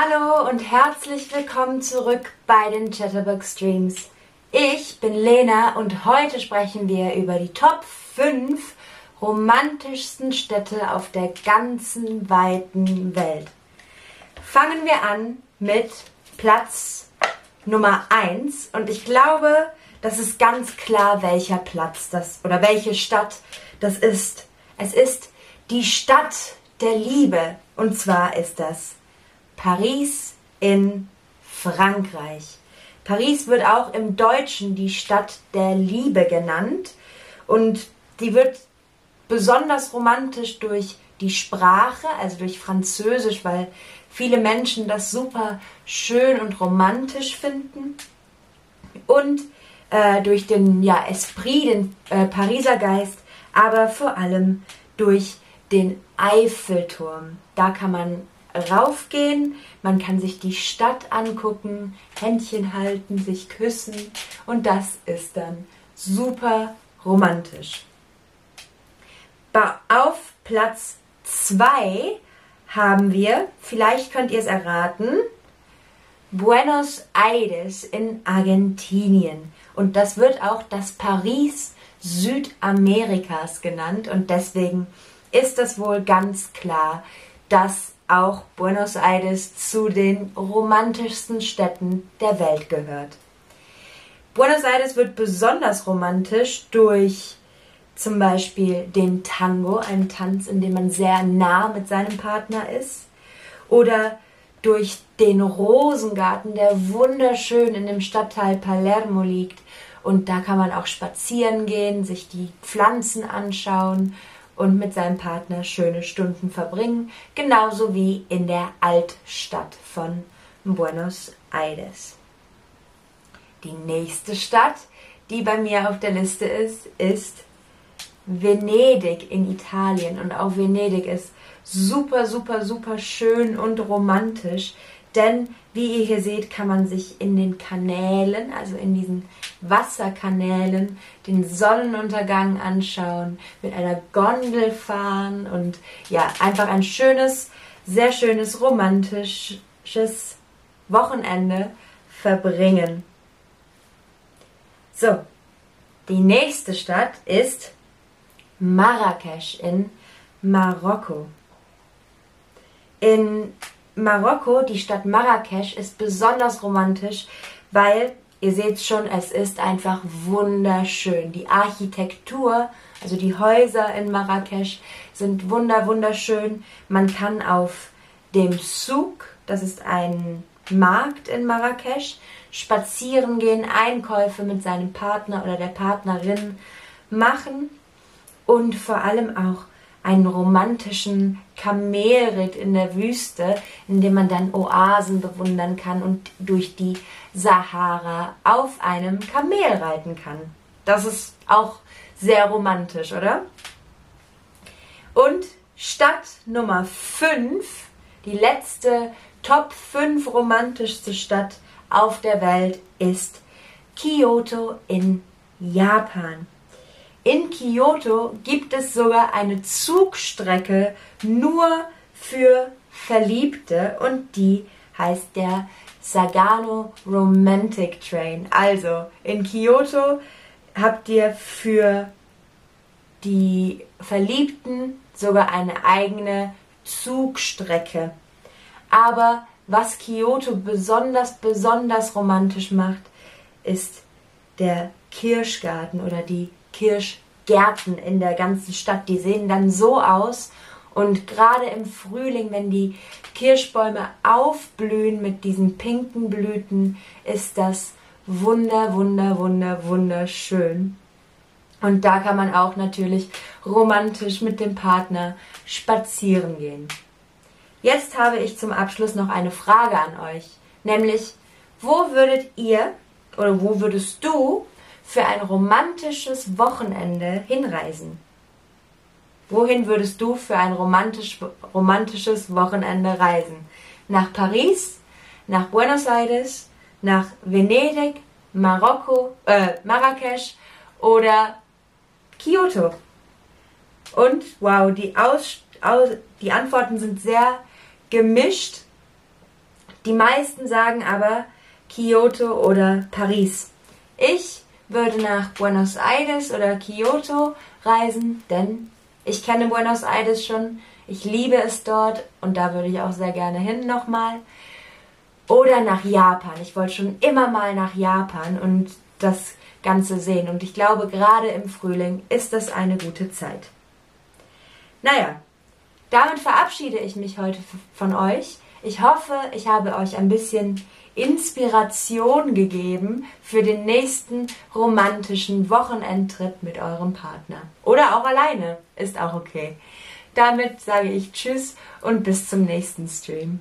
Hallo und herzlich willkommen zurück bei den Chatterbug Streams. Ich bin Lena und heute sprechen wir über die Top 5 romantischsten Städte auf der ganzen weiten Welt. Fangen wir an mit Platz Nummer 1 und ich glaube, das ist ganz klar, welcher Platz das oder welche Stadt das ist. Es ist die Stadt der Liebe und zwar ist das Paris in Frankreich. Paris wird auch im Deutschen die Stadt der Liebe genannt und die wird besonders romantisch durch die Sprache, also durch Französisch, weil viele Menschen das super schön und romantisch finden und äh, durch den ja, Esprit, den äh, Pariser Geist, aber vor allem durch den Eiffelturm. Da kann man raufgehen, man kann sich die Stadt angucken, Händchen halten, sich küssen und das ist dann super romantisch. Auf Platz 2 haben wir, vielleicht könnt ihr es erraten, Buenos Aires in Argentinien. Und das wird auch das Paris Südamerikas genannt und deswegen ist es wohl ganz klar, dass auch Buenos Aires zu den romantischsten Städten der Welt gehört. Buenos Aires wird besonders romantisch durch zum Beispiel den Tango, einen Tanz, in dem man sehr nah mit seinem Partner ist, oder durch den Rosengarten, der wunderschön in dem Stadtteil Palermo liegt. Und da kann man auch spazieren gehen, sich die Pflanzen anschauen und mit seinem Partner schöne Stunden verbringen, genauso wie in der Altstadt von Buenos Aires. Die nächste Stadt, die bei mir auf der Liste ist, ist Venedig in Italien. Und auch Venedig ist super, super, super schön und romantisch. Denn wie ihr hier seht, kann man sich in den Kanälen, also in diesen Wasserkanälen, den Sonnenuntergang anschauen, mit einer Gondel fahren und ja, einfach ein schönes, sehr schönes, romantisches Wochenende verbringen. So, die nächste Stadt ist Marrakesch in Marokko. In Marokko, die Stadt Marrakesch, ist besonders romantisch, weil ihr seht schon, es ist einfach wunderschön. Die Architektur, also die Häuser in Marrakesch sind wunder wunderschön. Man kann auf dem Souk, das ist ein Markt in Marrakesch, spazieren gehen, Einkäufe mit seinem Partner oder der Partnerin machen und vor allem auch einen romantischen Kamelritt in der Wüste, in dem man dann Oasen bewundern kann und durch die Sahara auf einem Kamel reiten kann. Das ist auch sehr romantisch, oder? Und Stadt Nummer 5, die letzte Top 5 romantischste Stadt auf der Welt ist Kyoto in Japan. In Kyoto gibt es sogar eine Zugstrecke nur für Verliebte und die heißt der Sagano Romantic Train. Also in Kyoto habt ihr für die Verliebten sogar eine eigene Zugstrecke. Aber was Kyoto besonders, besonders romantisch macht, ist der Kirschgarten oder die Kirschgärten in der ganzen Stadt. Die sehen dann so aus. Und gerade im Frühling, wenn die Kirschbäume aufblühen mit diesen pinken Blüten, ist das wunder, wunder, wunder, wunderschön. Und da kann man auch natürlich romantisch mit dem Partner spazieren gehen. Jetzt habe ich zum Abschluss noch eine Frage an euch, nämlich wo würdet ihr oder wo würdest du für ein romantisches Wochenende hinreisen? Wohin würdest du für ein romantisch, romantisches Wochenende reisen? Nach Paris, nach Buenos Aires, nach Venedig, Marokko, äh, Marrakesch oder Kyoto? Und wow, die, Aus, Aus, die Antworten sind sehr gemischt. Die meisten sagen aber Kyoto oder Paris. Ich würde nach Buenos Aires oder Kyoto reisen, denn ich kenne Buenos Aires schon. Ich liebe es dort und da würde ich auch sehr gerne hin nochmal. Oder nach Japan. Ich wollte schon immer mal nach Japan und das Ganze sehen. Und ich glaube, gerade im Frühling ist das eine gute Zeit. Naja, damit verabschiede ich mich heute von euch. Ich hoffe, ich habe euch ein bisschen Inspiration gegeben für den nächsten romantischen Wochenendtrip mit eurem Partner. Oder auch alleine, ist auch okay. Damit sage ich Tschüss und bis zum nächsten Stream.